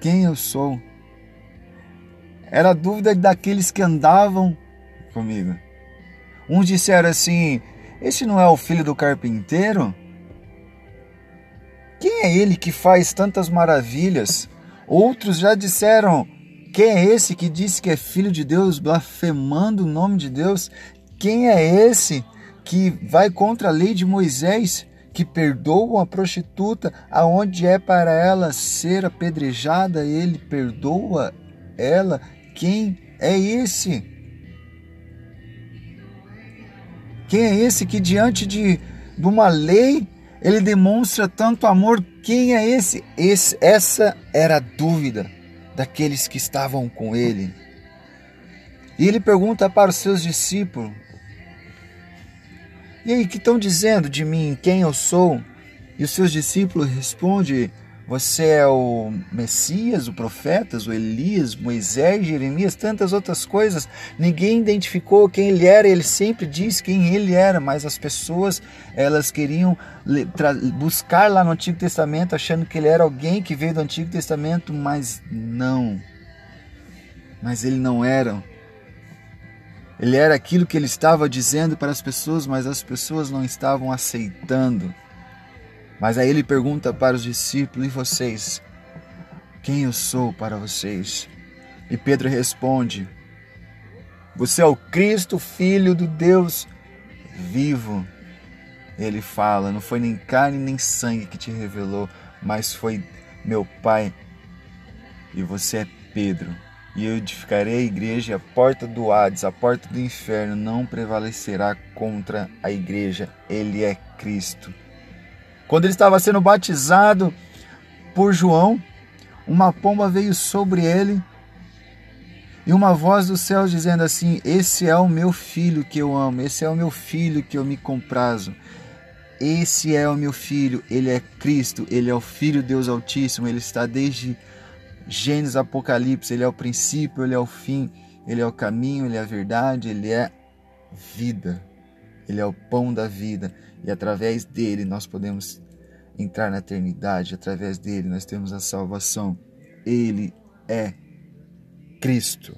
quem eu sou. Era a dúvida daqueles que andavam comigo. Uns disseram assim: Este não é o filho do carpinteiro? Quem é ele que faz tantas maravilhas? Outros já disseram: Quem é esse que disse que é filho de Deus, blasfemando o nome de Deus? Quem é esse que vai contra a lei de Moisés, que perdoa a prostituta, aonde é para ela ser apedrejada, ele perdoa ela? Quem é esse? Quem é esse que diante de, de uma lei ele demonstra tanto amor? Quem é esse? esse? Essa era a dúvida daqueles que estavam com ele. E ele pergunta para os seus discípulos: E aí, que estão dizendo de mim quem eu sou? E os seus discípulos respondem: você é o Messias, o profetas, o Elias, Moisés, Jeremias, tantas outras coisas. Ninguém identificou quem ele era, ele sempre diz quem ele era, mas as pessoas, elas queriam buscar lá no Antigo Testamento achando que ele era alguém que veio do Antigo Testamento, mas não. Mas ele não era. Ele era aquilo que ele estava dizendo para as pessoas, mas as pessoas não estavam aceitando. Mas aí ele pergunta para os discípulos: E vocês? Quem eu sou para vocês? E Pedro responde: Você é o Cristo, filho do Deus vivo. Ele fala: Não foi nem carne nem sangue que te revelou, mas foi meu Pai. E você é Pedro. E eu edificarei a igreja, a porta do Hades, a porta do inferno não prevalecerá contra a igreja. Ele é Cristo. Quando ele estava sendo batizado por João, uma pomba veio sobre ele e uma voz do céu dizendo assim: Esse é o meu filho que eu amo, esse é o meu filho que eu me comprazo. Esse é o meu filho, ele é Cristo, ele é o Filho de Deus Altíssimo, ele está desde Gênesis Apocalipse, ele é o princípio, ele é o fim, ele é o caminho, ele é a verdade, ele é vida. Ele é o pão da vida e através dele nós podemos entrar na eternidade, através dele nós temos a salvação. Ele é Cristo.